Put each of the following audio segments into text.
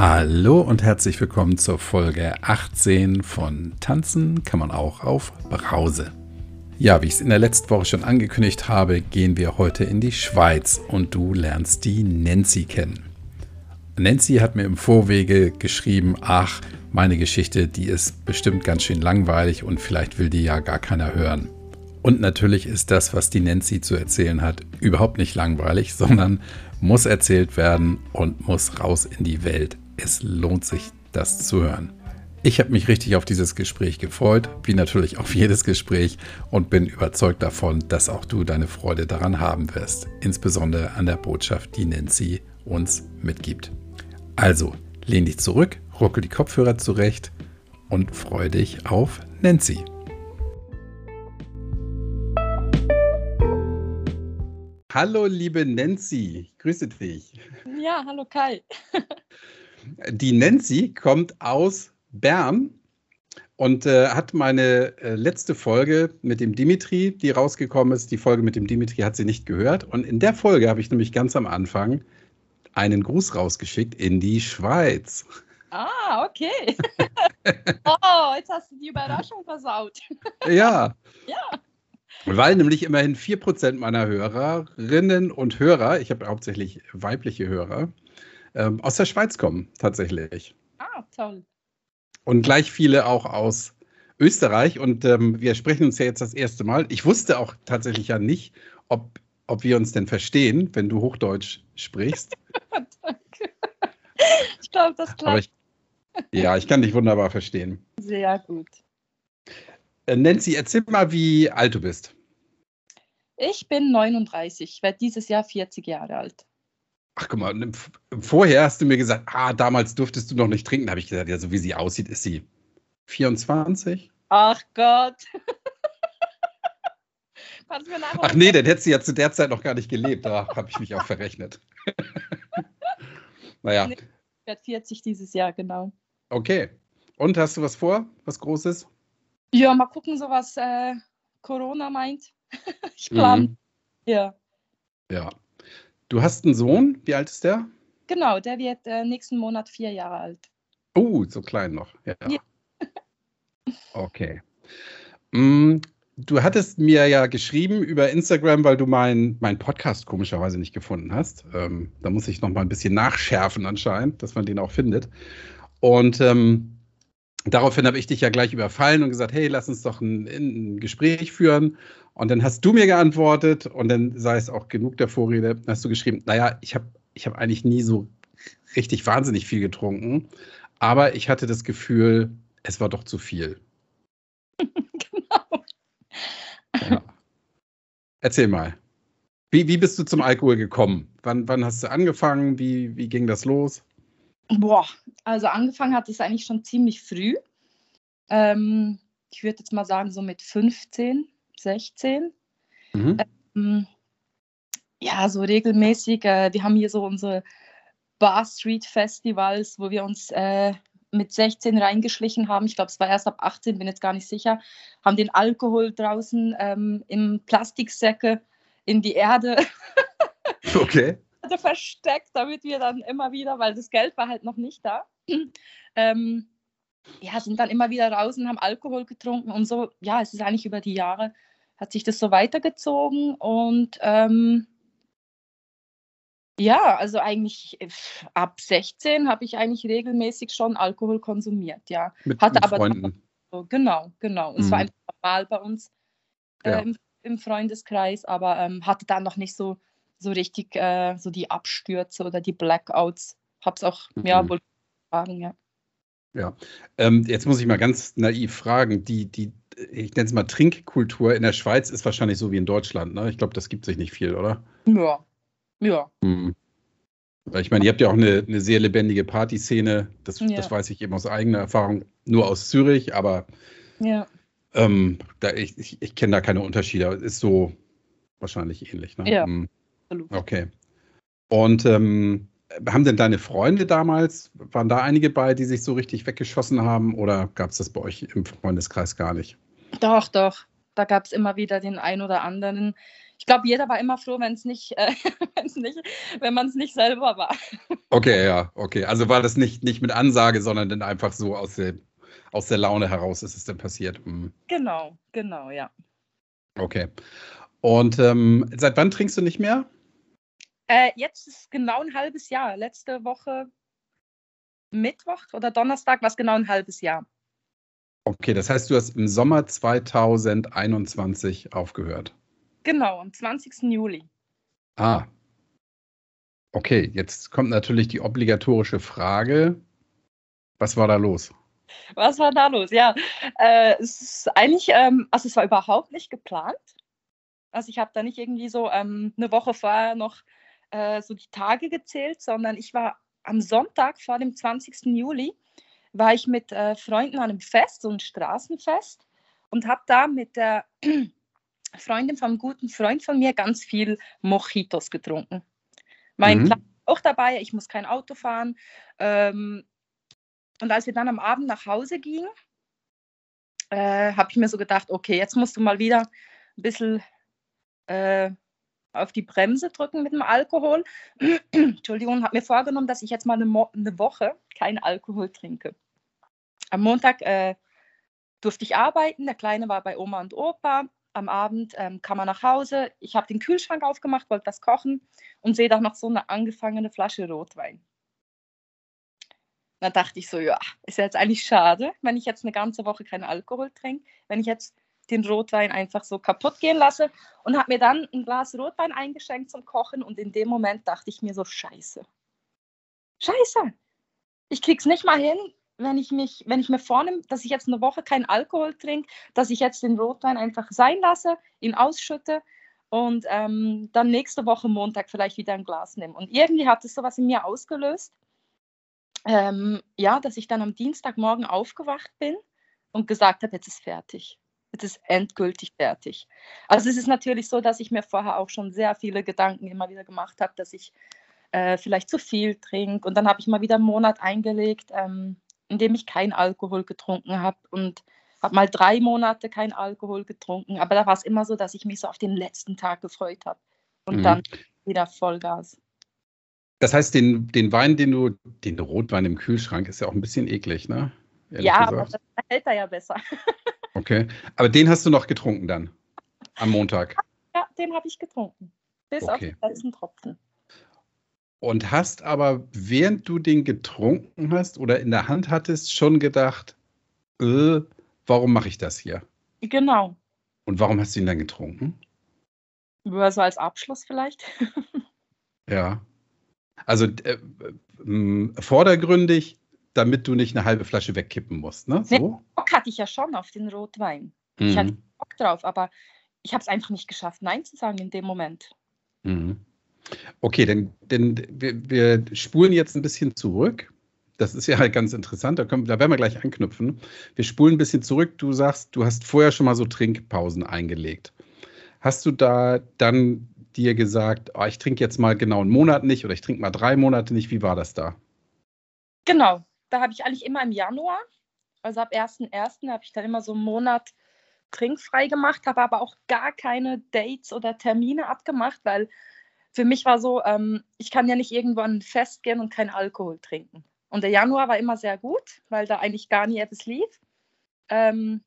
Hallo und herzlich willkommen zur Folge 18 von Tanzen kann man auch auf Brause. Ja, wie ich es in der letzten Woche schon angekündigt habe, gehen wir heute in die Schweiz und du lernst die Nancy kennen. Nancy hat mir im Vorwege geschrieben, ach, meine Geschichte, die ist bestimmt ganz schön langweilig und vielleicht will die ja gar keiner hören. Und natürlich ist das, was die Nancy zu erzählen hat, überhaupt nicht langweilig, sondern muss erzählt werden und muss raus in die Welt. Es lohnt sich, das zu hören. Ich habe mich richtig auf dieses Gespräch gefreut, wie natürlich auf jedes Gespräch und bin überzeugt davon, dass auch du deine Freude daran haben wirst, insbesondere an der Botschaft, die Nancy uns mitgibt. Also, lehn dich zurück, ruckel die Kopfhörer zurecht und freue dich auf Nancy. Hallo, liebe Nancy, ich grüße dich. Ja, hallo Kai. Die Nancy kommt aus Bern und äh, hat meine äh, letzte Folge mit dem Dimitri, die rausgekommen ist. Die Folge mit dem Dimitri hat sie nicht gehört. Und in der Folge habe ich nämlich ganz am Anfang einen Gruß rausgeschickt in die Schweiz. Ah, okay. oh, jetzt hast du die Überraschung versaut. ja. Ja. Weil nämlich immerhin 4% meiner Hörerinnen und Hörer, ich habe hauptsächlich weibliche Hörer, ähm, aus der Schweiz kommen, tatsächlich. Ah, toll. Und gleich viele auch aus Österreich. Und ähm, wir sprechen uns ja jetzt das erste Mal. Ich wusste auch tatsächlich ja nicht, ob, ob wir uns denn verstehen, wenn du Hochdeutsch sprichst. Danke. Ich glaube, das klappt. Ich, ja, ich kann dich wunderbar verstehen. Sehr gut. Äh, Nancy, erzähl mal, wie alt du bist. Ich bin 39, ich werde dieses Jahr 40 Jahre alt. Ach guck mal, vorher hast du mir gesagt, ah, damals durftest du noch nicht trinken. Da habe ich gesagt, ja, so wie sie aussieht, ist sie 24. Ach Gott. Ach nee, dann hätte sie ja zu der Zeit noch gar nicht gelebt. Da habe ich mich auch verrechnet. naja. Nee, ich werde 40 dieses Jahr, genau. Okay. Und hast du was vor? Was Großes? Ja, mal gucken, so was äh, Corona meint. ich plan. Mhm. Ja. Ja. Du hast einen Sohn. Wie alt ist der? Genau, der wird äh, nächsten Monat vier Jahre alt. Oh, so klein noch. Ja. ja. okay. Mm, du hattest mir ja geschrieben über Instagram, weil du meinen mein Podcast komischerweise nicht gefunden hast. Ähm, da muss ich noch mal ein bisschen nachschärfen anscheinend, dass man den auch findet. Und ähm, daraufhin habe ich dich ja gleich überfallen und gesagt, hey, lass uns doch ein, ein, Gespräch führen. Und dann hast du mir geantwortet und dann sei es auch genug der Vorrede, hast du geschrieben, naja, ich habe ich hab eigentlich nie so richtig wahnsinnig viel getrunken, aber ich hatte das Gefühl, es war doch zu viel. genau. Ja. Erzähl mal. Wie, wie bist du zum Alkohol gekommen? Wann, wann hast du angefangen? Wie, wie ging das los? Boah, also angefangen hat es eigentlich schon ziemlich früh. Ähm, ich würde jetzt mal sagen, so mit 15, 16. Mhm. Ähm, ja, so regelmäßig. Äh, wir haben hier so unsere Bar Street Festivals, wo wir uns äh, mit 16 reingeschlichen haben. Ich glaube, es war erst ab 18, bin jetzt gar nicht sicher. Haben den Alkohol draußen ähm, im Plastiksäcke in die Erde. Okay versteckt, damit wir dann immer wieder, weil das Geld war halt noch nicht da, ähm, ja, sind dann immer wieder raus und haben Alkohol getrunken und so. Ja, es ist eigentlich über die Jahre, hat sich das so weitergezogen und ähm, ja, also eigentlich äh, ab 16 habe ich eigentlich regelmäßig schon Alkohol konsumiert, ja. Mit, Hatte mit aber Freunden. So, genau, genau. Es war mhm. einfach normal bei uns äh, ja. im, im, Freundeskreis, aber ähm, hatte dann noch nicht so so richtig äh, so die Abstürze oder die Blackouts. Hab's auch, mhm. ja, wohl fragen, ja. Ja, ähm, jetzt muss ich mal ganz naiv fragen. Die, die, ich nenne es mal Trinkkultur in der Schweiz ist wahrscheinlich so wie in Deutschland, ne? Ich glaube, das gibt sich nicht viel, oder? Ja. Ja. Hm. Ich meine, ihr habt ja auch eine, eine sehr lebendige Partyszene. Das, ja. das weiß ich eben aus eigener Erfahrung, nur aus Zürich, aber ja. ähm, da, ich, ich, ich kenne da keine Unterschiede. Ist so wahrscheinlich ähnlich. Ne? Ja. Hm. Okay. Und ähm, haben denn deine Freunde damals, waren da einige bei, die sich so richtig weggeschossen haben oder gab es das bei euch im Freundeskreis gar nicht? Doch, doch. Da gab es immer wieder den einen oder anderen. Ich glaube, jeder war immer froh, wenn es nicht, äh, nicht, wenn man es nicht selber war. Okay, ja, okay. Also war das nicht, nicht mit Ansage, sondern dann einfach so aus der, aus der Laune heraus ist es dann passiert. Mhm. Genau, genau, ja. Okay. Und ähm, seit wann trinkst du nicht mehr? Äh, jetzt ist genau ein halbes Jahr. Letzte Woche Mittwoch oder Donnerstag war es genau ein halbes Jahr. Okay, das heißt, du hast im Sommer 2021 aufgehört. Genau, am 20. Juli. Ah. Okay, jetzt kommt natürlich die obligatorische Frage. Was war da los? Was war da los? Ja, äh, es ist eigentlich, ähm, also es war überhaupt nicht geplant. Also ich habe da nicht irgendwie so ähm, eine Woche vorher noch äh, so die Tage gezählt, sondern ich war am Sonntag vor dem 20. Juli war ich mit äh, Freunden an einem Fest, so ein Straßenfest, und habe da mit der Freundin einem guten Freund von mir ganz viel Mojitos getrunken. Mein mhm. Plan auch dabei, ich muss kein Auto fahren. Ähm, und als wir dann am Abend nach Hause gingen, äh, habe ich mir so gedacht, okay, jetzt musst du mal wieder ein bisschen äh, auf die Bremse drücken mit dem Alkohol. Entschuldigung, habe mir vorgenommen, dass ich jetzt mal eine, Mo eine Woche keinen Alkohol trinke. Am Montag äh, durfte ich arbeiten, der Kleine war bei Oma und Opa. Am Abend ähm, kam er nach Hause. Ich habe den Kühlschrank aufgemacht, wollte was kochen und sehe da noch so eine angefangene Flasche Rotwein. Da dachte ich so, ja, ist ja jetzt eigentlich schade, wenn ich jetzt eine ganze Woche keinen Alkohol trinke. Wenn ich jetzt den Rotwein einfach so kaputt gehen lasse und habe mir dann ein Glas Rotwein eingeschenkt zum Kochen und in dem Moment dachte ich mir so, scheiße. Scheiße. Ich krieg's nicht mal hin, wenn ich mich, wenn ich mir vornehme, dass ich jetzt eine Woche keinen Alkohol trinke, dass ich jetzt den Rotwein einfach sein lasse, ihn ausschütte und ähm, dann nächste Woche Montag vielleicht wieder ein Glas nehme. Und irgendwie hat es sowas in mir ausgelöst, ähm, ja, dass ich dann am Dienstagmorgen aufgewacht bin und gesagt habe, jetzt ist fertig. Es ist endgültig fertig. Also es ist natürlich so, dass ich mir vorher auch schon sehr viele Gedanken immer wieder gemacht habe, dass ich äh, vielleicht zu viel trinke. Und dann habe ich mal wieder einen Monat eingelegt, ähm, in dem ich keinen Alkohol getrunken habe und habe mal drei Monate keinen Alkohol getrunken. Aber da war es immer so, dass ich mich so auf den letzten Tag gefreut habe und mhm. dann wieder Vollgas. Das heißt, den, den Wein, den du, den Rotwein im Kühlschrank, ist ja auch ein bisschen eklig, ne? Ehrlich ja, gesagt. aber das hält er ja besser. Okay. Aber den hast du noch getrunken dann? Am Montag? Ja, den habe ich getrunken. Bis okay. auf den letzten Tropfen. Und hast aber, während du den getrunken hast oder in der Hand hattest, schon gedacht, äh, warum mache ich das hier? Genau. Und warum hast du ihn dann getrunken? Nur so als Abschluss vielleicht. ja. Also äh, äh, vordergründig damit du nicht eine halbe Flasche wegkippen musst. Ne? So? Nee, Bock hatte ich ja schon auf den Rotwein. Mhm. Ich hatte. Bock drauf, aber ich habe es einfach nicht geschafft, Nein zu sagen in dem Moment. Mhm. Okay, denn, denn wir, wir, spulen jetzt ein bisschen zurück. Das ist ja halt ganz interessant, da, können, da werden wir gleich anknüpfen. Wir spulen ein bisschen zurück. Du sagst, du hast vorher schon mal so Trinkpausen eingelegt. Hast du da dann dir gesagt, oh, ich trinke jetzt mal genau einen Monat nicht oder ich trinke mal drei Monate nicht? Wie war das da? Genau, da habe ich eigentlich immer im Januar, also ab 1.1. habe ich dann immer so einen Monat trinkfrei gemacht, habe aber auch gar keine Dates oder Termine abgemacht, weil für mich war so, ähm, ich kann ja nicht irgendwo an ein Fest gehen und keinen Alkohol trinken. Und der Januar war immer sehr gut, weil da eigentlich gar nie etwas lief. Ähm,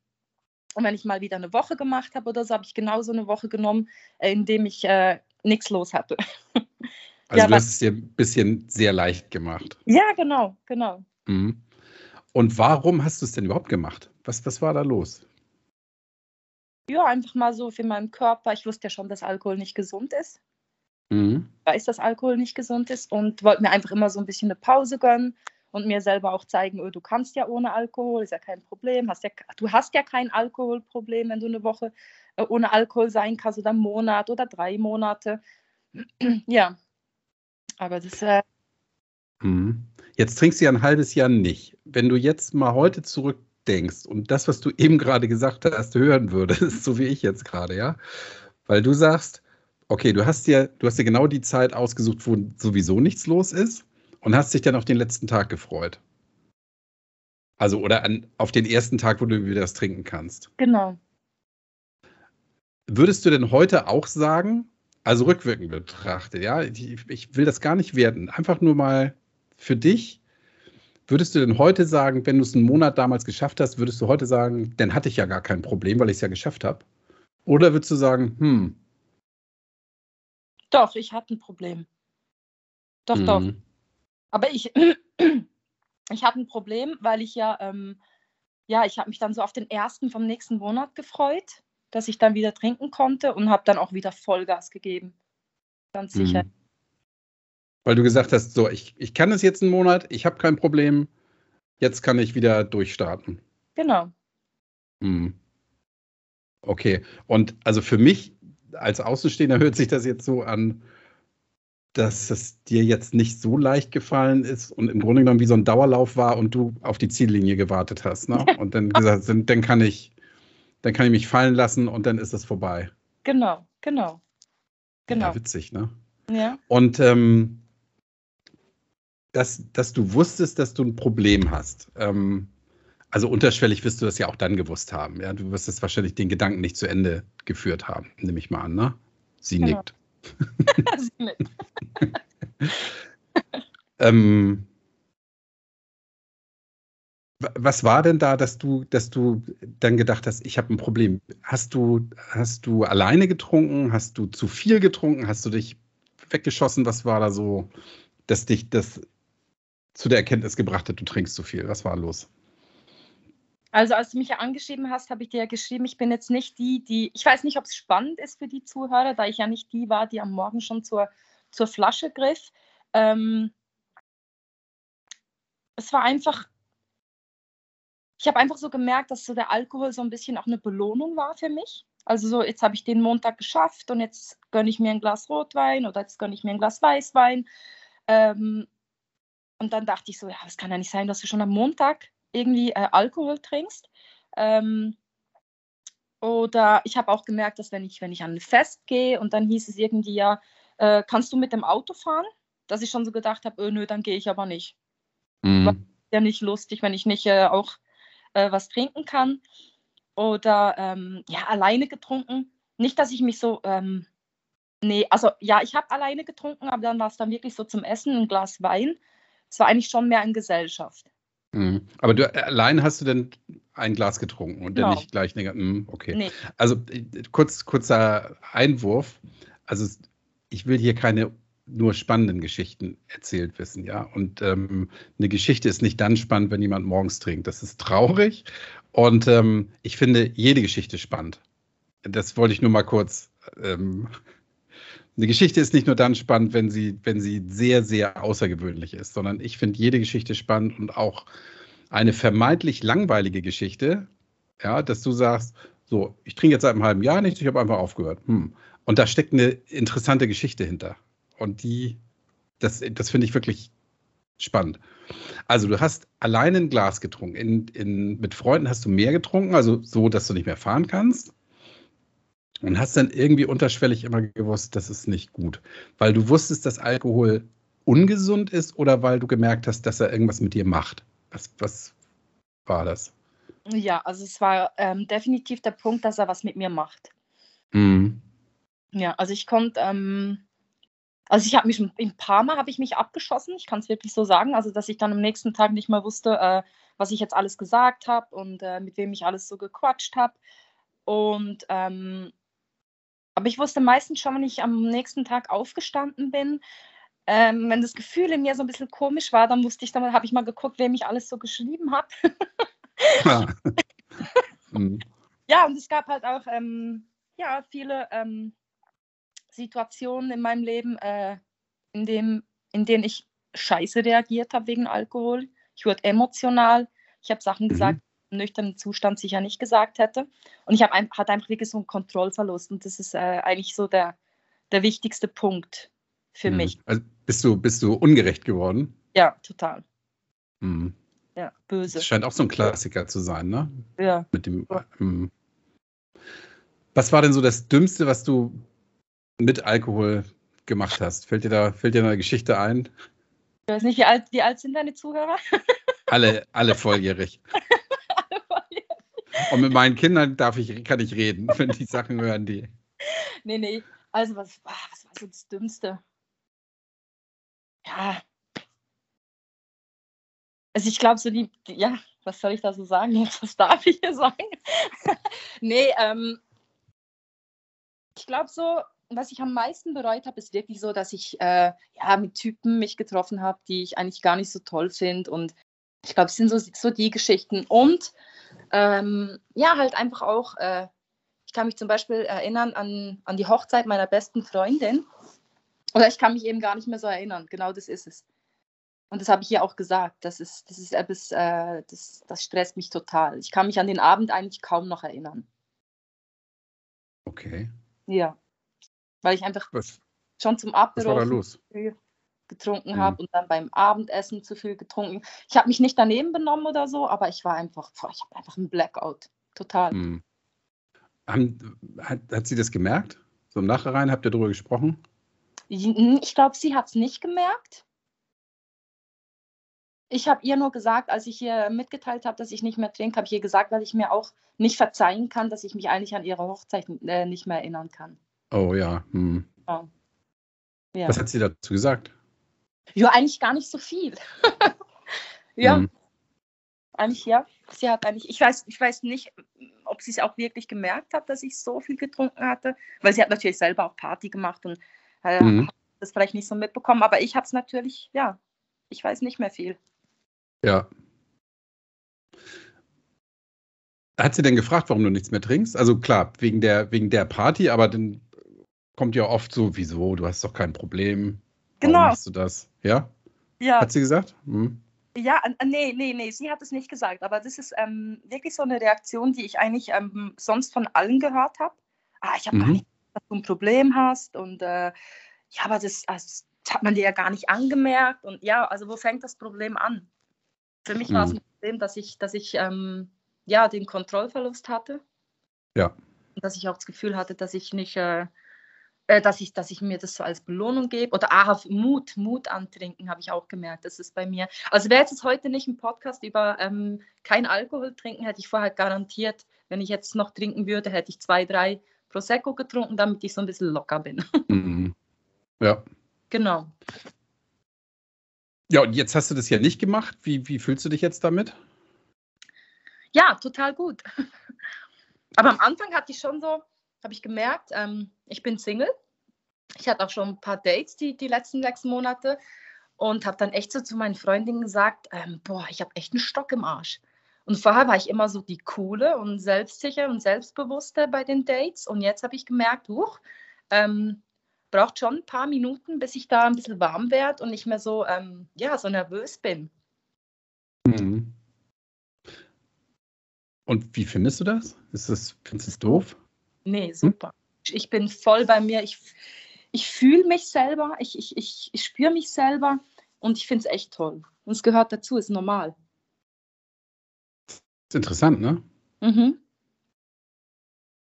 und wenn ich mal wieder eine Woche gemacht habe oder so, habe ich genauso eine Woche genommen, äh, in dem ich äh, nichts los hatte. Also ja, du hast es dir ein bisschen sehr leicht gemacht. Ja, genau, genau. Mhm. Und warum hast du es denn überhaupt gemacht? Was, was war da los? Ja, einfach mal so für meinen Körper. Ich wusste ja schon, dass Alkohol nicht gesund ist. Mhm. Ich weiß, dass Alkohol nicht gesund ist und wollte mir einfach immer so ein bisschen eine Pause gönnen und mir selber auch zeigen, oh, du kannst ja ohne Alkohol, ist ja kein Problem. Hast ja, du hast ja kein Alkoholproblem, wenn du eine Woche äh, ohne Alkohol sein kannst oder einen Monat oder drei Monate. ja, aber das äh, Mhm. Jetzt trinkst du ja ein halbes Jahr nicht. Wenn du jetzt mal heute zurückdenkst und das, was du eben gerade gesagt hast, hören würdest, so wie ich jetzt gerade, ja, weil du sagst, okay, du hast dir, du hast dir genau die Zeit ausgesucht, wo sowieso nichts los ist und hast dich dann auf den letzten Tag gefreut. Also oder an, auf den ersten Tag, wo du wieder das trinken kannst. Genau. würdest du denn heute auch sagen, also rückwirkend betrachtet, ja, ich, ich will das gar nicht werten, einfach nur mal für dich, würdest du denn heute sagen, wenn du es einen Monat damals geschafft hast, würdest du heute sagen, dann hatte ich ja gar kein Problem, weil ich es ja geschafft habe? Oder würdest du sagen, hm? Doch, ich hatte ein Problem. Doch, mhm. doch. Aber ich, ich hatte ein Problem, weil ich ja, ähm, ja, ich habe mich dann so auf den ersten vom nächsten Monat gefreut, dass ich dann wieder trinken konnte und habe dann auch wieder Vollgas gegeben. Ganz sicher. Mhm. Weil du gesagt hast, so, ich, ich kann es jetzt einen Monat, ich habe kein Problem, jetzt kann ich wieder durchstarten. Genau. Mhm. Okay, und also für mich als Außenstehender hört sich das jetzt so an, dass es dir jetzt nicht so leicht gefallen ist und im Grunde genommen wie so ein Dauerlauf war und du auf die Ziellinie gewartet hast. Ne? Und dann gesagt, dann kann ich, dann kann ich mich fallen lassen und dann ist es vorbei. Genau, genau. Genau. Ja, witzig, ne? Ja. Und ähm, dass, dass du wusstest, dass du ein Problem hast. Ähm, also unterschwellig wirst du das ja auch dann gewusst haben. Ja? Du wirst es wahrscheinlich den Gedanken nicht zu Ende geführt haben, nehme ich mal an, ne? Sie genau. nickt. Sie nickt. ähm, was war denn da, dass du, dass du dann gedacht hast, ich habe ein Problem? Hast du, hast du alleine getrunken? Hast du zu viel getrunken? Hast du dich weggeschossen? Was war da so, dass dich das zu der Erkenntnis gebracht hat, du trinkst zu viel? Was war los? Also als du mich ja angeschrieben hast, habe ich dir ja geschrieben, ich bin jetzt nicht die, die, ich weiß nicht, ob es spannend ist für die Zuhörer, da ich ja nicht die war, die am Morgen schon zur, zur Flasche griff. Ähm, es war einfach, ich habe einfach so gemerkt, dass so der Alkohol so ein bisschen auch eine Belohnung war für mich. Also so, jetzt habe ich den Montag geschafft und jetzt gönne ich mir ein Glas Rotwein oder jetzt gönne ich mir ein Glas Weißwein. Ähm, und dann dachte ich so, ja, es kann ja nicht sein, dass du schon am Montag irgendwie äh, Alkohol trinkst. Ähm, oder ich habe auch gemerkt, dass wenn ich, wenn ich an ein Fest gehe und dann hieß es irgendwie, ja, äh, kannst du mit dem Auto fahren? Dass ich schon so gedacht habe, öh, nö, dann gehe ich aber nicht. Mhm. War ja nicht lustig, wenn ich nicht äh, auch äh, was trinken kann. Oder ähm, ja, alleine getrunken. Nicht, dass ich mich so, ähm, nee, also ja, ich habe alleine getrunken, aber dann war es dann wirklich so zum Essen ein Glas Wein es war eigentlich schon mehr in Gesellschaft. Mhm. Aber du allein hast du denn ein Glas getrunken und genau. dann nicht gleich hm, okay. Nee. Also kurz, kurzer Einwurf. Also ich will hier keine nur spannenden Geschichten erzählt wissen, ja. Und ähm, eine Geschichte ist nicht dann spannend, wenn jemand morgens trinkt. Das ist traurig. Und ähm, ich finde jede Geschichte spannend. Das wollte ich nur mal kurz ähm, eine Geschichte ist nicht nur dann spannend, wenn sie, wenn sie sehr, sehr außergewöhnlich ist, sondern ich finde jede Geschichte spannend und auch eine vermeintlich langweilige Geschichte, ja, dass du sagst, so, ich trinke jetzt seit einem halben Jahr nichts, ich habe einfach aufgehört. Hm. Und da steckt eine interessante Geschichte hinter. Und die, das, das finde ich wirklich spannend. Also du hast alleine ein Glas getrunken. In, in, mit Freunden hast du mehr getrunken, also so, dass du nicht mehr fahren kannst. Und hast dann irgendwie unterschwellig immer gewusst, das ist nicht gut. Weil du wusstest, dass Alkohol ungesund ist oder weil du gemerkt hast, dass er irgendwas mit dir macht? Was, was war das? Ja, also es war ähm, definitiv der Punkt, dass er was mit mir macht. Mhm. Ja, also ich konnte, ähm, also ich habe mich ein paar Mal habe ich mich abgeschossen, ich kann es wirklich so sagen, also dass ich dann am nächsten Tag nicht mehr wusste, äh, was ich jetzt alles gesagt habe und äh, mit wem ich alles so gequatscht habe. Und ähm, aber ich wusste meistens schon, wenn ich am nächsten Tag aufgestanden bin, ähm, wenn das Gefühl in mir so ein bisschen komisch war, dann wusste ich, dann habe ich mal geguckt, wem ich alles so geschrieben habe. ja. mhm. ja, und es gab halt auch ähm, ja, viele ähm, Situationen in meinem Leben, äh, in, dem, in denen ich scheiße reagiert habe wegen Alkohol. Ich wurde emotional. Ich habe Sachen mhm. gesagt, nüchternen Zustand sicher nicht gesagt hätte. Und ich habe ein, hatte einfach wirklich so einen Kontrollverlust. Und das ist äh, eigentlich so der, der wichtigste Punkt für mhm. mich. Also bist du, bist du ungerecht geworden? Ja, total. Mhm. Ja, böse. Das scheint auch so ein Klassiker zu sein, ne? Ja. Mit dem. Ähm, was war denn so das Dümmste, was du mit Alkohol gemacht hast? Fällt dir da, fällt dir eine Geschichte ein? Ich weiß nicht, wie alt, wie alt sind deine Zuhörer? Alle, alle volljährig. Und mit meinen Kindern darf ich, kann ich reden, wenn die Sachen hören, die. nee, nee. Also, was, ah, was war so das Dümmste? Ja. Also, ich glaube, so die, die, ja, was soll ich da so sagen jetzt? Was darf ich hier sagen? nee, ähm, ich glaube so, was ich am meisten bereut habe, ist wirklich so, dass ich äh, ja, mit Typen mich getroffen habe, die ich eigentlich gar nicht so toll finde. Und ich glaube, es sind so, so die Geschichten. Und ähm, ja, halt einfach auch, äh, ich kann mich zum Beispiel erinnern an, an die Hochzeit meiner besten Freundin. Oder ich kann mich eben gar nicht mehr so erinnern. Genau das ist es. Und das habe ich ihr auch gesagt. Das ist, das ist etwas, äh, das, das stresst mich total. Ich kann mich an den Abend eigentlich kaum noch erinnern. Okay. Ja. Weil ich einfach was, schon zum Apero getrunken mhm. habe und dann beim Abendessen zu viel getrunken. Ich habe mich nicht daneben benommen oder so, aber ich war einfach, boah, ich habe einfach einen Blackout. Total. Mhm. Haben, hat, hat sie das gemerkt? So im Nachhinein habt ihr darüber gesprochen? Ich glaube, sie hat es nicht gemerkt. Ich habe ihr nur gesagt, als ich ihr mitgeteilt habe, dass ich nicht mehr trinke, habe ich ihr gesagt, weil ich mir auch nicht verzeihen kann, dass ich mich eigentlich an ihre Hochzeit äh, nicht mehr erinnern kann. Oh ja. Hm. ja. ja. Was hat sie dazu gesagt? Ja, eigentlich gar nicht so viel. ja. Hm. Eigentlich ja. Sie hat eigentlich, ich weiß, ich weiß nicht, ob sie es auch wirklich gemerkt hat, dass ich so viel getrunken hatte, weil sie hat natürlich selber auch Party gemacht und äh, hm. hat das vielleicht nicht so mitbekommen, aber ich habe es natürlich, ja, ich weiß nicht mehr viel. Ja. Hat sie denn gefragt, warum du nichts mehr trinkst? Also klar, wegen der, wegen der Party, aber dann kommt ja oft so, wieso, du hast doch kein Problem. Warum genau. machst du das? Ja? Ja. Hat sie gesagt? Hm. Ja, nee, nee, nee, sie hat es nicht gesagt, aber das ist ähm, wirklich so eine Reaktion, die ich eigentlich ähm, sonst von allen gehört habe. Ah, ich habe mhm. gar nicht, dass du ein Problem hast und äh, ja, aber das, das, hat man dir ja gar nicht angemerkt und ja, also wo fängt das Problem an? Für mich mhm. war es ein Problem, dass ich, dass ich ähm, ja, den Kontrollverlust hatte. Ja. Und dass ich auch das Gefühl hatte, dass ich nicht äh, dass, ich, dass ich mir das so als Belohnung gebe. Oder ah, Mut, Mut antrinken, habe ich auch gemerkt. Das ist bei mir. Also wäre jetzt heute nicht ein Podcast über ähm, kein Alkohol trinken, hätte ich vorher garantiert, wenn ich jetzt noch trinken würde, hätte ich zwei, drei Prosecco getrunken, damit ich so ein bisschen locker bin. Mhm. Ja. Genau. Ja, und jetzt hast du das ja nicht gemacht. Wie, wie fühlst du dich jetzt damit? Ja, total gut. Aber am Anfang hatte ich schon so, habe ich gemerkt, ähm, ich bin Single. Ich hatte auch schon ein paar Dates die, die letzten sechs Monate und habe dann echt so zu meinen Freundinnen gesagt, ähm, boah, ich habe echt einen Stock im Arsch. Und vorher war ich immer so die coole und selbstsicher und selbstbewusste bei den Dates. Und jetzt habe ich gemerkt, huch, ähm, braucht schon ein paar Minuten, bis ich da ein bisschen warm werde und nicht mehr so, ähm, ja, so nervös bin. Mhm. Und wie findest du das? Ist das, findest du es doof? Nee, hm? super. Hm? Ich bin voll bei mir. Ich, ich fühle mich selber, ich, ich, ich, ich spüre mich selber und ich finde es echt toll. Und es gehört dazu, ist normal. Das ist interessant, ne? Mhm.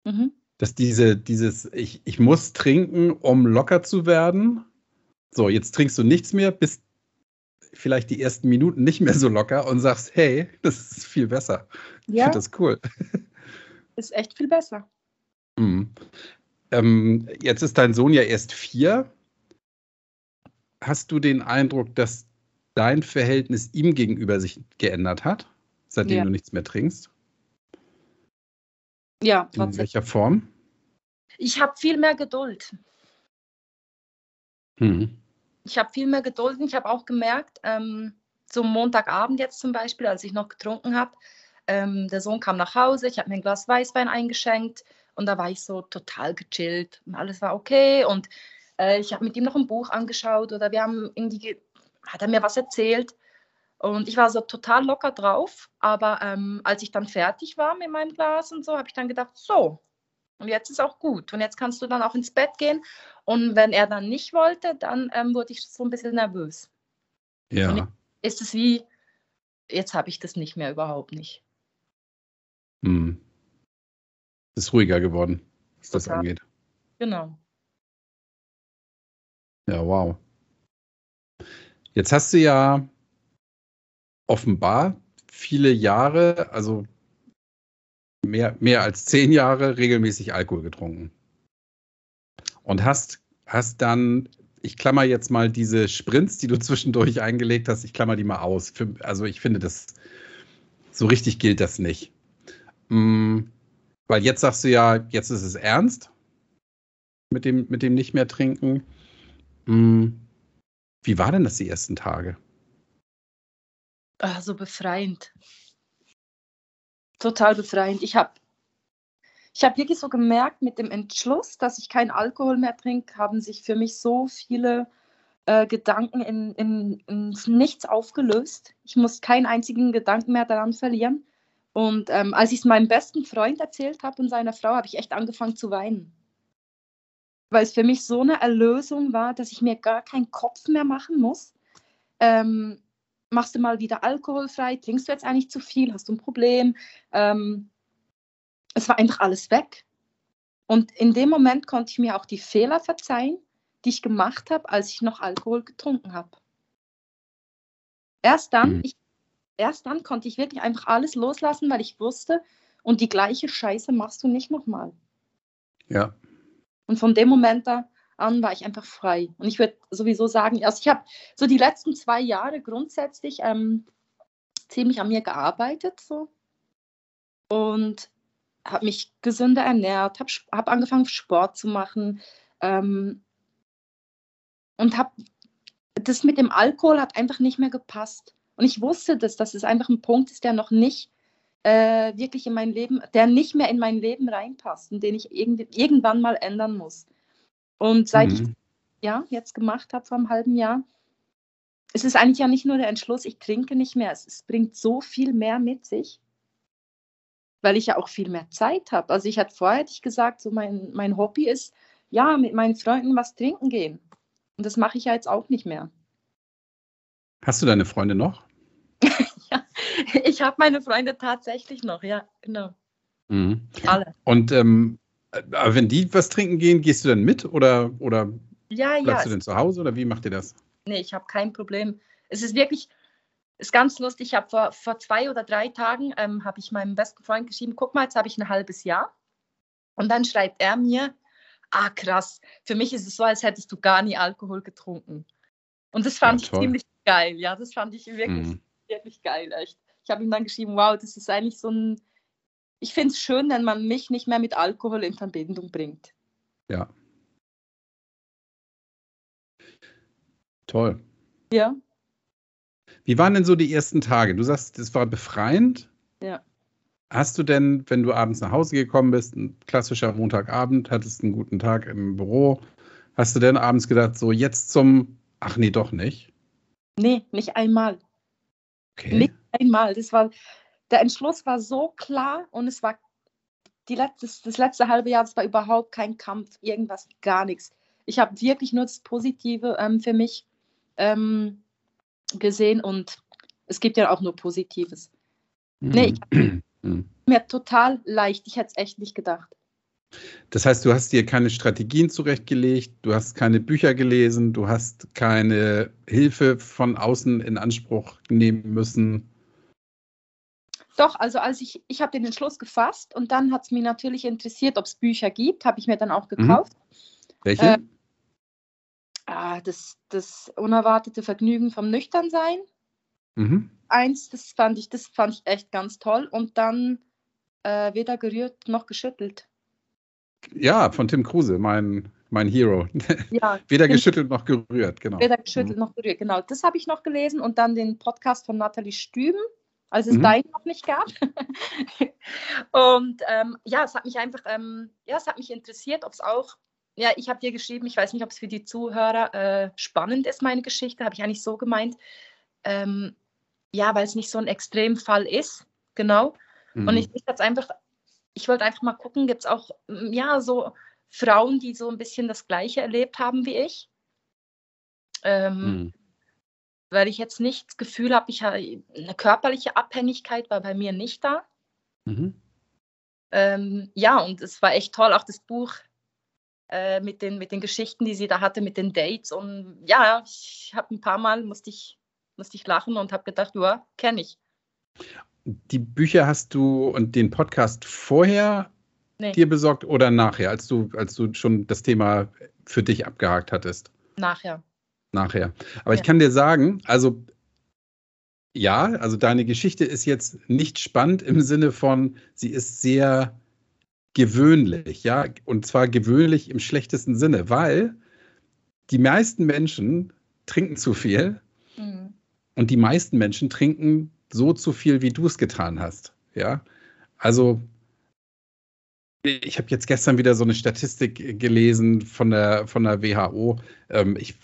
Mhm. Dass diese, dieses, ich, ich muss trinken, um locker zu werden. So, jetzt trinkst du nichts mehr, bist vielleicht die ersten Minuten nicht mehr so locker und sagst, hey, das ist viel besser. Ja. Ich finde das cool. Ist echt viel besser. Mhm. Ähm, jetzt ist dein Sohn ja erst vier. Hast du den Eindruck, dass dein Verhältnis ihm gegenüber sich geändert hat, seitdem ja. du nichts mehr trinkst? Ja. In welcher Form? Ich habe viel mehr Geduld. Mhm. Ich habe viel mehr Geduld. Ich habe auch gemerkt, ähm, so Montagabend jetzt zum Beispiel, als ich noch getrunken habe, ähm, der Sohn kam nach Hause, ich habe mir ein Glas Weißwein eingeschenkt und da war ich so total gechillt und alles war okay. Und äh, ich habe mit ihm noch ein Buch angeschaut oder wir haben irgendwie, hat er mir was erzählt. Und ich war so total locker drauf. Aber ähm, als ich dann fertig war mit meinem Glas und so, habe ich dann gedacht, so, und jetzt ist auch gut. Und jetzt kannst du dann auch ins Bett gehen. Und wenn er dann nicht wollte, dann ähm, wurde ich so ein bisschen nervös. Ja. Und ist es wie, jetzt habe ich das nicht mehr überhaupt nicht. Hm ist ruhiger geworden, was das Total. angeht. Genau. Ja, wow. Jetzt hast du ja offenbar viele Jahre, also mehr, mehr als zehn Jahre regelmäßig Alkohol getrunken. Und hast, hast dann, ich klammer jetzt mal diese Sprints, die du zwischendurch eingelegt hast, ich klammer die mal aus. Für, also ich finde, das so richtig gilt das nicht. Mhm, weil jetzt sagst du ja, jetzt ist es ernst mit dem, mit dem nicht mehr trinken. Mhm. Wie war denn das die ersten Tage? Ah, so befreiend. Total befreiend. Ich habe ich hab wirklich so gemerkt, mit dem Entschluss, dass ich keinen Alkohol mehr trinke, haben sich für mich so viele äh, Gedanken in, in, ins Nichts aufgelöst. Ich muss keinen einzigen Gedanken mehr daran verlieren. Und ähm, als ich es meinem besten Freund erzählt habe und seiner Frau, habe ich echt angefangen zu weinen. Weil es für mich so eine Erlösung war, dass ich mir gar keinen Kopf mehr machen muss. Ähm, machst du mal wieder alkoholfrei? Trinkst du jetzt eigentlich zu viel? Hast du ein Problem? Ähm, es war einfach alles weg. Und in dem Moment konnte ich mir auch die Fehler verzeihen, die ich gemacht habe, als ich noch Alkohol getrunken habe. Erst dann, mhm. ich, erst dann konnte ich wirklich einfach alles loslassen, weil ich wusste, und die gleiche Scheiße machst du nicht nochmal. Ja. Und von dem Moment an war ich einfach frei. Und ich würde sowieso sagen, also ich habe so die letzten zwei Jahre grundsätzlich ähm, ziemlich an mir gearbeitet so und habe mich gesünder ernährt, habe hab angefangen Sport zu machen, ähm, und habe das mit dem Alkohol hat einfach nicht mehr gepasst. Und ich wusste das, dass es einfach ein Punkt ist, der noch nicht äh, wirklich in mein Leben, der nicht mehr in mein Leben reinpasst und den ich irgend, irgendwann mal ändern muss. Und seit mhm. ich ja jetzt gemacht habe vor einem halben Jahr, ist es eigentlich ja nicht nur der Entschluss, ich trinke nicht mehr. Es, es bringt so viel mehr mit sich, weil ich ja auch viel mehr Zeit habe. Also ich hatte vorher hätte ich gesagt, so mein, mein Hobby ist, ja, mit meinen Freunden was trinken gehen. Und das mache ich ja jetzt auch nicht mehr. Hast du deine Freunde noch? ja, ich habe meine Freunde tatsächlich noch, ja, genau. Mhm. Alle. Und ähm, wenn die was trinken gehen, gehst du dann mit oder, oder ja, bleibst ja, du denn zu Hause oder wie macht ihr das? Nee, ich habe kein Problem. Es ist wirklich, ist ganz lustig. Ich habe vor, vor zwei oder drei Tagen ähm, habe ich meinem besten Freund geschrieben, guck mal, jetzt habe ich ein halbes Jahr. Und dann schreibt er mir, ah krass, für mich ist es so, als hättest du gar nie Alkohol getrunken. Und das fand ja, ich ziemlich geil, ja, das fand ich wirklich, mhm. wirklich geil, echt. Ich habe ihm dann geschrieben, wow, das ist eigentlich so ein, ich finde es schön, wenn man mich nicht mehr mit Alkohol in Verbindung bringt. Ja. Toll. Ja. Wie waren denn so die ersten Tage? Du sagst, es war befreiend. Ja. Hast du denn, wenn du abends nach Hause gekommen bist, ein klassischer Montagabend, hattest einen guten Tag im Büro, hast du denn abends gedacht, so jetzt zum, ach nee, doch nicht? Nee, nicht einmal. Okay. Nicht einmal. Das war, der Entschluss war so klar und es war die letzte, das letzte halbe Jahr, das war überhaupt kein Kampf, irgendwas, gar nichts. Ich habe wirklich nur das Positive ähm, für mich ähm, gesehen und es gibt ja auch nur Positives. Mhm. Nee, ich Mhm. Mir total leicht. Ich hätte es echt nicht gedacht. Das heißt, du hast dir keine Strategien zurechtgelegt, du hast keine Bücher gelesen, du hast keine Hilfe von außen in Anspruch nehmen müssen. Doch, also als ich, ich habe den Entschluss gefasst und dann hat es mich natürlich interessiert, ob es Bücher gibt, habe ich mir dann auch mhm. gekauft. Mhm. Welche? Äh, ah, das, das unerwartete Vergnügen vom Nüchternsein. Mhm eins, das fand ich, das fand ich echt ganz toll. Und dann äh, weder gerührt noch geschüttelt. Ja, von Tim Kruse, mein, mein Hero. Ja, weder geschüttelt noch gerührt, genau. Weder geschüttelt mhm. noch gerührt, genau. Das habe ich noch gelesen und dann den Podcast von Nathalie Stüben, als es mhm. deinen noch nicht gab. und ähm, ja, es hat mich einfach, ähm, ja, es hat mich interessiert, ob es auch, ja, ich habe dir geschrieben, ich weiß nicht, ob es für die Zuhörer äh, spannend ist, meine Geschichte, habe ich eigentlich so gemeint. Ähm, ja, weil es nicht so ein Extremfall ist, genau. Mhm. Und ich, ich jetzt einfach, ich wollte einfach mal gucken, gibt es auch, ja, so Frauen, die so ein bisschen das Gleiche erlebt haben wie ich. Ähm, mhm. Weil ich jetzt nicht das Gefühl habe, ich habe eine körperliche Abhängigkeit war bei mir nicht da. Mhm. Ähm, ja, und es war echt toll, auch das Buch äh, mit, den, mit den Geschichten, die sie da hatte, mit den Dates. Und ja, ich habe ein paar Mal, musste ich musste ich lachen und habe gedacht, ja, kenne ich. Die Bücher hast du und den Podcast vorher nee. dir besorgt oder nachher, als du, als du schon das Thema für dich abgehakt hattest? Nachher. Nachher. Aber ja. ich kann dir sagen, also ja, also deine Geschichte ist jetzt nicht spannend im Sinne von, sie ist sehr gewöhnlich, ja, und zwar gewöhnlich im schlechtesten Sinne, weil die meisten Menschen trinken zu viel mhm. und die meisten Menschen trinken so zu viel, wie du es getan hast, ja. Also ich habe jetzt gestern wieder so eine Statistik gelesen von der, von der WHO. Ähm, ich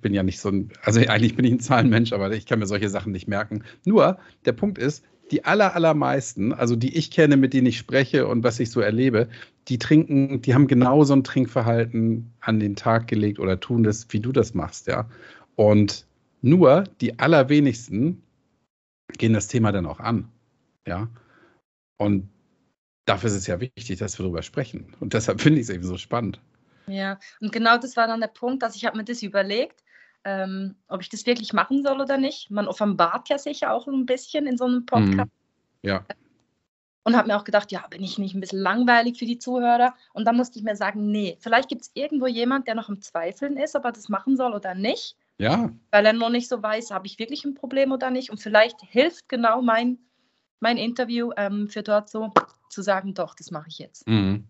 bin ja nicht so ein, also eigentlich bin ich ein Zahlenmensch, aber ich kann mir solche Sachen nicht merken. Nur, der Punkt ist, die aller, allermeisten, also die ich kenne, mit denen ich spreche und was ich so erlebe, die trinken, die haben genau so ein Trinkverhalten an den Tag gelegt oder tun das, wie du das machst, ja. Und nur die allerwenigsten gehen das Thema dann auch an, ja. Und dafür ist es ja wichtig, dass wir darüber sprechen. Und deshalb finde ich es eben so spannend. Ja, und genau das war dann der Punkt, dass ich habe mir das überlegt, ähm, ob ich das wirklich machen soll oder nicht. Man offenbart ja sicher auch ein bisschen in so einem Podcast. Mhm. Ja. Und habe mir auch gedacht, ja, bin ich nicht ein bisschen langweilig für die Zuhörer? Und dann musste ich mir sagen, nee, vielleicht gibt es irgendwo jemand, der noch im Zweifeln ist, ob er das machen soll oder nicht. Ja. Weil er noch nicht so weiß, habe ich wirklich ein Problem oder nicht. Und vielleicht hilft genau mein, mein Interview ähm, für dort so zu sagen, doch, das mache ich jetzt. Mhm.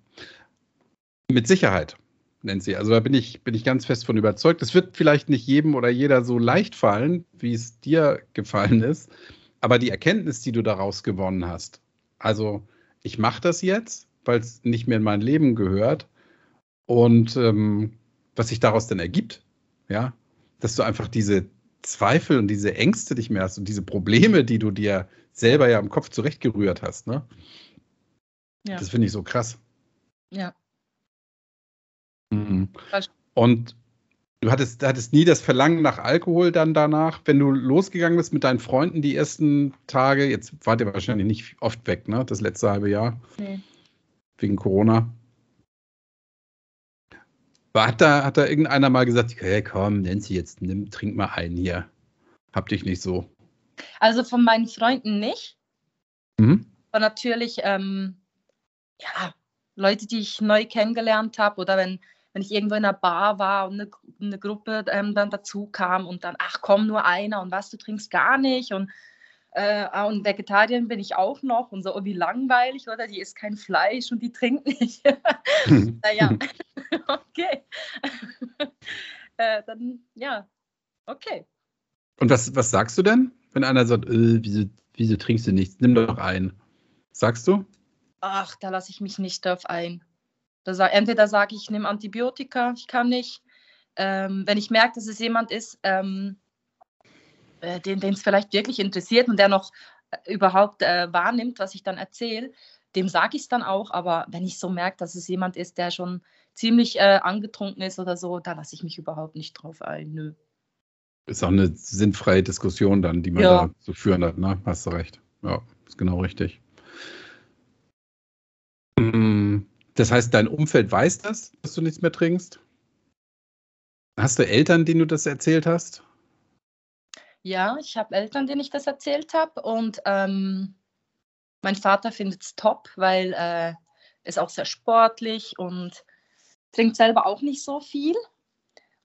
Mit Sicherheit nennt sie. Also da bin ich, bin ich ganz fest von überzeugt. Es wird vielleicht nicht jedem oder jeder so leicht fallen, wie es dir gefallen ist, aber die Erkenntnis, die du daraus gewonnen hast, also ich mache das jetzt, weil es nicht mehr in mein Leben gehört und ähm, was sich daraus dann ergibt, ja, dass du einfach diese Zweifel und diese Ängste nicht mehr hast und diese Probleme, die du dir selber ja im Kopf zurechtgerührt hast, ne? Ja. Das finde ich so krass. Ja. Mhm. Und du hattest, hattest nie das Verlangen nach Alkohol dann danach, wenn du losgegangen bist mit deinen Freunden die ersten Tage. Jetzt wart ihr wahrscheinlich nicht oft weg, ne? Das letzte halbe Jahr. Nee. Wegen Corona. Hat da, hat da irgendeiner mal gesagt, hey komm, Nancy, jetzt nimm, trink mal einen hier. Hab dich nicht so. Also von meinen Freunden nicht. Mhm. Aber natürlich, ähm, ja, Leute, die ich neu kennengelernt habe oder wenn wenn ich irgendwo in einer Bar war und eine, eine Gruppe ähm, dann dazu kam und dann, ach komm, nur einer und was, du trinkst gar nicht und, äh, ah, und Vegetarierin bin ich auch noch und so, oh, wie langweilig, oder? Die isst kein Fleisch und die trinkt nicht. naja, okay. äh, dann, ja, okay. Und was, was sagst du denn, wenn einer sagt, äh, wieso, wieso trinkst du nichts? Nimm doch ein. Sagst du? Ach, da lasse ich mich nicht drauf ein. Da, entweder sage ich, ich nehme Antibiotika, ich kann nicht. Ähm, wenn ich merke, dass es jemand ist, ähm, äh, den es vielleicht wirklich interessiert und der noch äh, überhaupt äh, wahrnimmt, was ich dann erzähle, dem sage ich es dann auch. Aber wenn ich so merke, dass es jemand ist, der schon ziemlich äh, angetrunken ist oder so, da lasse ich mich überhaupt nicht drauf ein. Nö. Ist auch eine sinnfreie Diskussion dann, die man ja. da zu führen hat, ne? Hast du recht. Ja, ist genau richtig. Mhm. Das heißt, dein Umfeld weiß das, dass du nichts mehr trinkst? Hast du Eltern, denen du das erzählt hast? Ja, ich habe Eltern, denen ich das erzählt habe. Und ähm, mein Vater findet es top, weil äh, ist auch sehr sportlich und trinkt selber auch nicht so viel.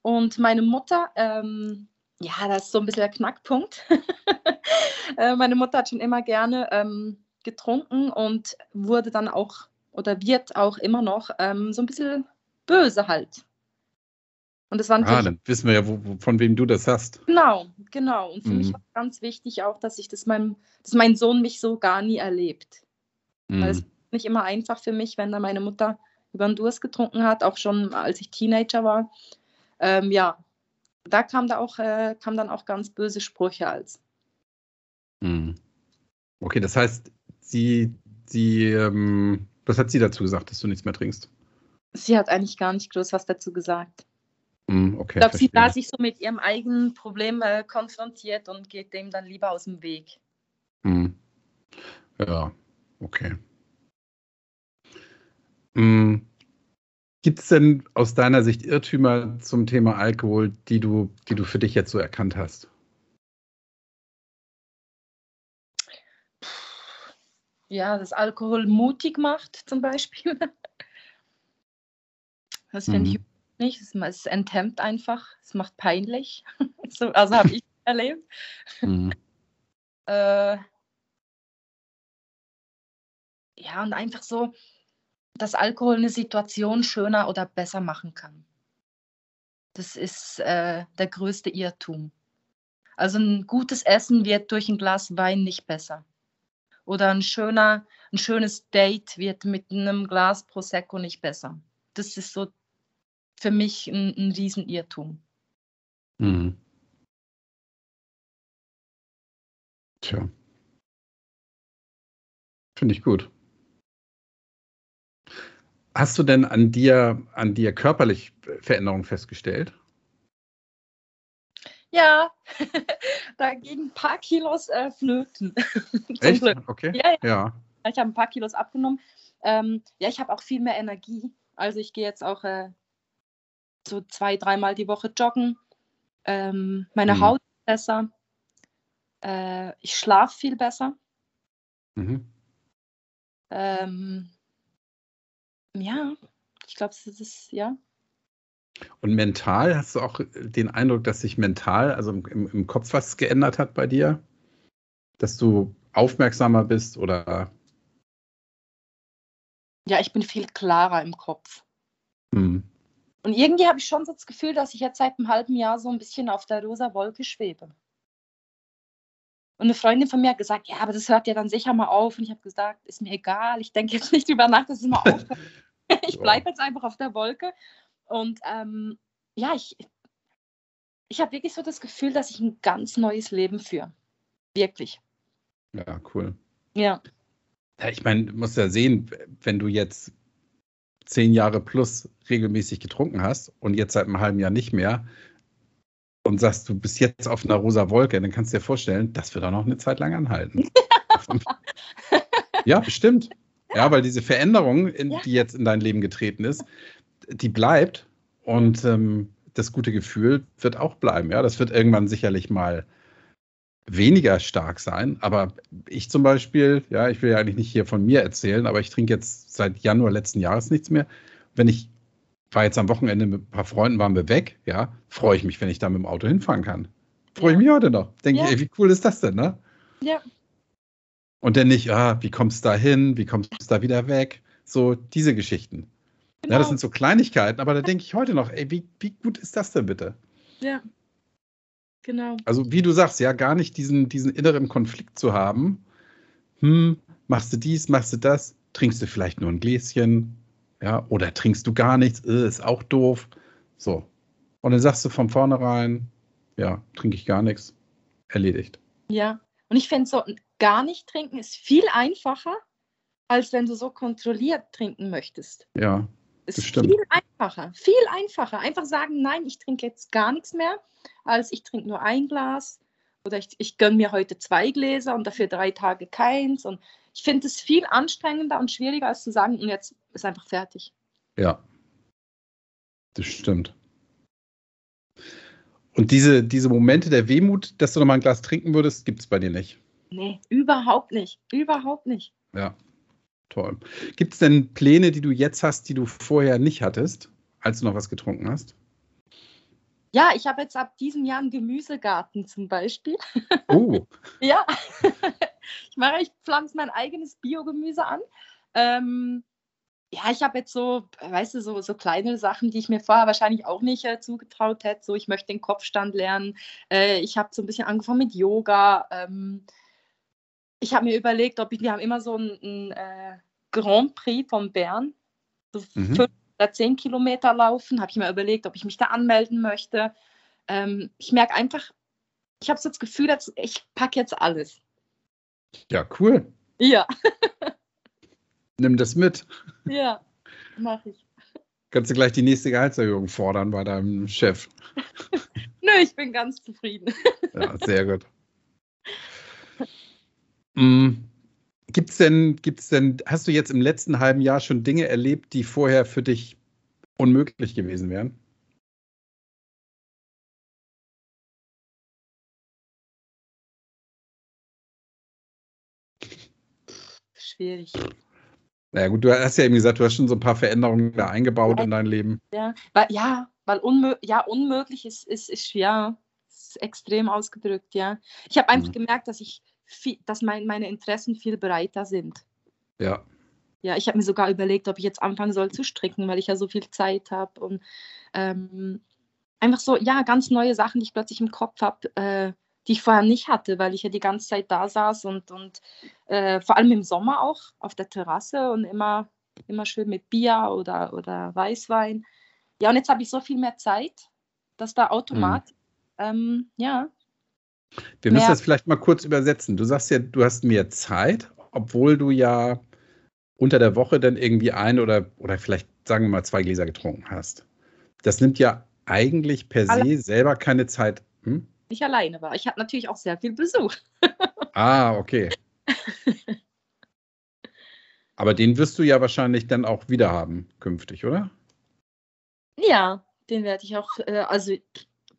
Und meine Mutter, ähm, ja, das ist so ein bisschen der Knackpunkt. äh, meine Mutter hat schon immer gerne ähm, getrunken und wurde dann auch oder wird auch immer noch ähm, so ein bisschen böse halt. Und das war Ah, dann wissen wir ja, wo, wo, von wem du das hast. Genau, genau. Und für mhm. mich war ganz wichtig auch, dass ich das meinem, dass mein Sohn mich so gar nie erlebt. Mhm. Weil es nicht immer einfach für mich, wenn da meine Mutter über den Durst getrunken hat, auch schon als ich Teenager war. Ähm, ja, da kam da auch, äh, kam dann auch ganz böse Sprüche als. Mhm. Okay, das heißt, sie, sie ähm, was hat sie dazu gesagt, dass du nichts mehr trinkst? Sie hat eigentlich gar nicht groß was dazu gesagt. Mm, okay, ich glaube, sie war sich so mit ihrem eigenen Problem äh, konfrontiert und geht dem dann lieber aus dem Weg. Mm. Ja, okay. Mm. Gibt es denn aus deiner Sicht Irrtümer zum Thema Alkohol, die du, die du für dich jetzt so erkannt hast? ja, das Alkohol mutig macht, zum Beispiel. Das finde mhm. ich nicht. Es, es enthemmt einfach. Es macht peinlich. so, also habe ich erlebt. Mhm. äh, ja, und einfach so, dass Alkohol eine Situation schöner oder besser machen kann. Das ist äh, der größte Irrtum. Also ein gutes Essen wird durch ein Glas Wein nicht besser. Oder ein schöner, ein schönes Date wird mit einem Glas Prosecco nicht besser. Das ist so für mich ein, ein Riesenirrtum. Mhm. Tja. Finde ich gut. Hast du denn an dir, an dir körperlich Veränderungen festgestellt? Ja, da gingen ein paar Kilos äh, flöten. Echt? Okay. Ja, ja. ja. Ich habe ein paar Kilos abgenommen. Ähm, ja, ich habe auch viel mehr Energie. Also ich gehe jetzt auch äh, so zwei, dreimal die Woche joggen. Ähm, meine mhm. Haut ist besser. Äh, ich schlafe viel besser. Mhm. Ähm, ja, ich glaube, es ist, ja. Und mental, hast du auch den Eindruck, dass sich mental, also im, im Kopf was geändert hat bei dir? Dass du aufmerksamer bist oder? Ja, ich bin viel klarer im Kopf. Hm. Und irgendwie habe ich schon so das Gefühl, dass ich jetzt seit einem halben Jahr so ein bisschen auf der rosa Wolke schwebe. Und eine Freundin von mir hat gesagt, ja, aber das hört ja dann sicher mal auf. Und ich habe gesagt, ist mir egal, ich denke jetzt nicht drüber nach, dass es mal aufhört. ich bleibe jetzt einfach auf der Wolke. Und ähm, ja, ich, ich habe wirklich so das Gefühl, dass ich ein ganz neues Leben führe. Wirklich. Ja, cool. Ja. ja ich meine, du musst ja sehen, wenn du jetzt zehn Jahre plus regelmäßig getrunken hast und jetzt seit einem halben Jahr nicht mehr und sagst, du bist jetzt auf einer rosa Wolke, dann kannst du dir vorstellen, das wird auch noch eine Zeit lang anhalten. ja, bestimmt. Ja, weil diese Veränderung, in, ja. die jetzt in dein Leben getreten ist, die bleibt und ähm, das gute Gefühl wird auch bleiben. Ja, das wird irgendwann sicherlich mal weniger stark sein. Aber ich zum Beispiel, ja, ich will ja eigentlich nicht hier von mir erzählen, aber ich trinke jetzt seit Januar letzten Jahres nichts mehr. Wenn ich war jetzt am Wochenende mit ein paar Freunden, waren wir weg, ja, freue ich mich, wenn ich da mit dem Auto hinfahren kann. Freue ich mich heute noch. Denke ja. ich, ey, wie cool ist das denn, ne? Ja. Und dann nicht, ah, wie kommst du da hin, wie kommst du da wieder weg? So diese Geschichten. Genau. Ja, das sind so Kleinigkeiten, aber da denke ich heute noch, ey, wie, wie gut ist das denn bitte? Ja. Genau. Also, wie du sagst, ja, gar nicht diesen, diesen inneren Konflikt zu haben. Hm, machst du dies, machst du das? Trinkst du vielleicht nur ein Gläschen? Ja, oder trinkst du gar nichts? Äh, ist auch doof. So. Und dann sagst du von vornherein, ja, trinke ich gar nichts. Erledigt. Ja. Und ich finde so, gar nicht trinken ist viel einfacher, als wenn du so kontrolliert trinken möchtest. Ja. Ist stimmt. viel einfacher, viel einfacher. Einfach sagen, nein, ich trinke jetzt gar nichts mehr, als ich trinke nur ein Glas oder ich, ich gönne mir heute zwei Gläser und dafür drei Tage keins. Und ich finde es viel anstrengender und schwieriger, als zu sagen, und jetzt ist einfach fertig. Ja, das stimmt. Und diese, diese Momente der Wehmut, dass du noch mal ein Glas trinken würdest, gibt es bei dir nicht? Nee, überhaupt nicht. Überhaupt nicht. Ja, toll. Gibt es denn Pläne, die du jetzt hast, die du vorher nicht hattest, als du noch was getrunken hast? Ja, ich habe jetzt ab diesem Jahr einen Gemüsegarten zum Beispiel. Oh. ja. ich mache, ich pflanze mein eigenes Biogemüse an. Ähm, ja, ich habe jetzt so, weißt du, so, so kleine Sachen, die ich mir vorher wahrscheinlich auch nicht äh, zugetraut hätte. So, ich möchte den Kopfstand lernen. Äh, ich habe so ein bisschen angefangen mit Yoga. Ähm, ich habe mir überlegt, ob ich, wir haben immer so ein, ein äh, Grand Prix von Bern, so mhm. fünf oder zehn Kilometer laufen. Habe ich mir überlegt, ob ich mich da anmelden möchte. Ähm, ich merke einfach, ich habe so das Gefühl, dass ich packe jetzt alles. Ja, cool. Ja. Nimm das mit. Ja, mache ich. Kannst du gleich die nächste Gehaltserhöhung fordern bei deinem Chef? Nö, ich bin ganz zufrieden. ja, sehr gut. Mhm. Gibt's denn, gibt's denn, hast du jetzt im letzten halben Jahr schon Dinge erlebt, die vorher für dich unmöglich gewesen wären? Schwierig. Naja gut, du hast ja eben gesagt, du hast schon so ein paar Veränderungen da eingebaut ja, in dein Leben. Ja, weil, ja, weil unmö ja, unmöglich ist, ist, ist schwer. Ist extrem ausgedrückt, ja. Ich habe einfach mhm. gemerkt, dass ich viel, dass mein, meine Interessen viel breiter sind. Ja. Ja, ich habe mir sogar überlegt, ob ich jetzt anfangen soll zu stricken, weil ich ja so viel Zeit habe und ähm, einfach so, ja, ganz neue Sachen, die ich plötzlich im Kopf habe, äh, die ich vorher nicht hatte, weil ich ja die ganze Zeit da saß und, und äh, vor allem im Sommer auch auf der Terrasse und immer, immer schön mit Bier oder, oder Weißwein. Ja, und jetzt habe ich so viel mehr Zeit, dass da automatisch, mhm. ähm, ja. Wir müssen das vielleicht mal kurz übersetzen. Du sagst ja, du hast mehr Zeit, obwohl du ja unter der Woche dann irgendwie ein oder, oder vielleicht sagen wir mal zwei Gläser getrunken hast. Das nimmt ja eigentlich per se selber keine Zeit. Hm? nicht alleine war. Ich hatte natürlich auch sehr viel Besuch. ah, okay. Aber den wirst du ja wahrscheinlich dann auch wieder haben künftig, oder? Ja, den werde ich auch, äh, also,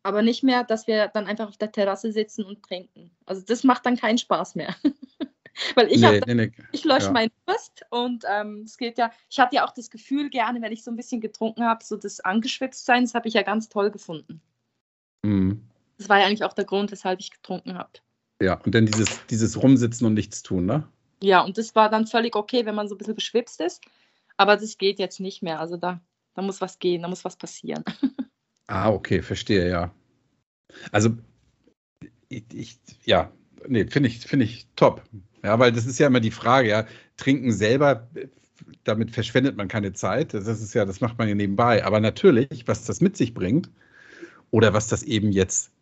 aber nicht mehr, dass wir dann einfach auf der Terrasse sitzen und trinken. Also das macht dann keinen Spaß mehr. Weil ich, nee, nee, nee. ich lösche ja. meinen Durst und ähm, es geht ja, ich hatte ja auch das Gefühl gerne, wenn ich so ein bisschen getrunken habe, so das angeschwipst sein, das habe ich ja ganz toll gefunden. Mhm. Das war ja eigentlich auch der Grund, weshalb ich getrunken habe. Ja, und dann dieses, dieses Rumsitzen und nichts tun, ne? Ja, und das war dann völlig okay, wenn man so ein bisschen beschwipst ist. Aber das geht jetzt nicht mehr. Also da, da muss was gehen, da muss was passieren. Ah, okay, verstehe, ja. Also, ich, ich ja, nee, finde ich, find ich top. Ja, weil das ist ja immer die Frage, ja, trinken selber, damit verschwendet man keine Zeit. Das ist ja, das macht man ja nebenbei. Aber natürlich, was das mit sich bringt oder was das eben jetzt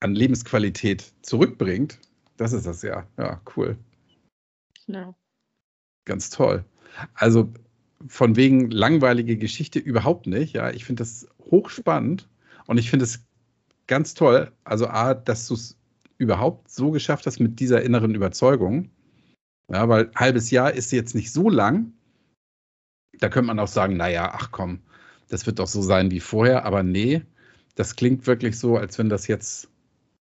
an Lebensqualität zurückbringt, das ist das ja. Ja, cool. Genau. Ganz toll. Also von wegen langweilige Geschichte überhaupt nicht. Ja, ich finde das hochspannend und ich finde es ganz toll. Also A, dass du es überhaupt so geschafft hast mit dieser inneren Überzeugung. Ja, weil halbes Jahr ist jetzt nicht so lang. Da könnte man auch sagen, naja, ach komm, das wird doch so sein wie vorher. Aber nee, das klingt wirklich so, als wenn das jetzt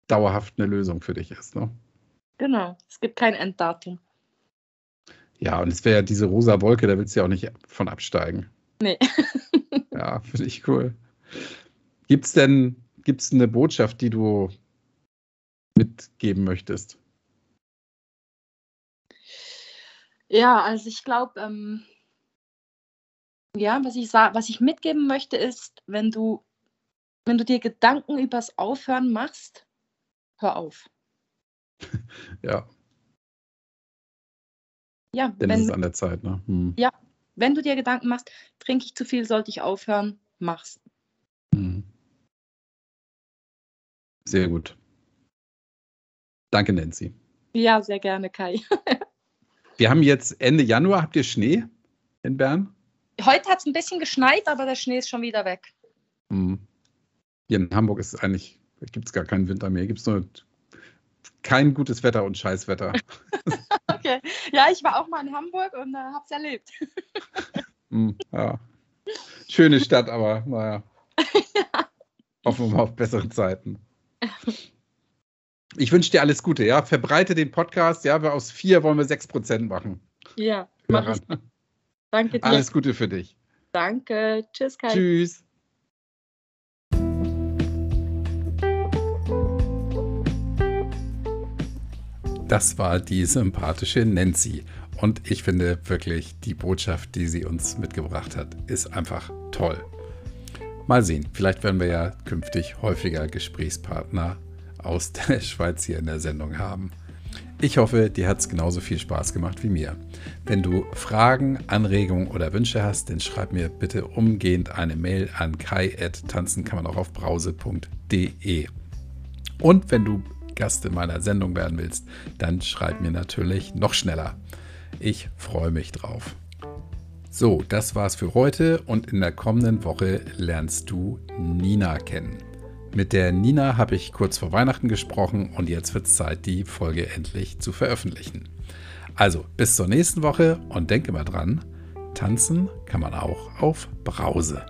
dauerhaft eine Lösung für dich ist. Ne? Genau, es gibt kein Enddatum. Ja, und es wäre ja diese rosa Wolke, da willst du ja auch nicht von absteigen. Nee. ja, finde ich cool. Gibt es denn gibt's eine Botschaft, die du mitgeben möchtest? Ja, also ich glaube, ähm, ja, was ich, was ich mitgeben möchte, ist, wenn du, wenn du dir Gedanken übers Aufhören machst, hör auf. ja. Ja, Denn wenn, es ist an der Zeit, ne? Hm. Ja, wenn du dir Gedanken machst, trinke ich zu viel, sollte ich aufhören, mach's. Hm. Sehr gut. Danke, Nancy. Ja, sehr gerne, Kai. Wir haben jetzt Ende Januar. Habt ihr Schnee in Bern? Heute hat es ein bisschen geschneit, aber der Schnee ist schon wieder weg. Hm. Hier in Hamburg ist es eigentlich gibt es gar keinen Winter mehr. Gibt es nur kein gutes Wetter und Scheißwetter. okay. Ja, ich war auch mal in Hamburg und äh, habe es erlebt. mm, ja. Schöne Stadt, aber naja. ja. Hoffen wir mal auf bessere Zeiten. Ich wünsche dir alles Gute, ja. Verbreite den Podcast, ja. Wir aus vier wollen wir sechs Prozent machen. Ja, mach. Danke dir. Alles Gute für dich. Danke. Tschüss, Kai. Tschüss. Das war die sympathische Nancy. Und ich finde wirklich, die Botschaft, die sie uns mitgebracht hat, ist einfach toll. Mal sehen, vielleicht werden wir ja künftig häufiger Gesprächspartner aus der Schweiz hier in der Sendung haben. Ich hoffe, dir hat es genauso viel Spaß gemacht wie mir. Wenn du Fragen, Anregungen oder Wünsche hast, dann schreib mir bitte umgehend eine Mail an kai.tanzen kann man auch auf brause.de. Und wenn du Gast in meiner Sendung werden willst, dann schreib mir natürlich noch schneller. Ich freue mich drauf. So, das war's für heute und in der kommenden Woche lernst du Nina kennen. Mit der Nina habe ich kurz vor Weihnachten gesprochen und jetzt wird es Zeit, die Folge endlich zu veröffentlichen. Also, bis zur nächsten Woche und denke mal dran, tanzen kann man auch auf Brause.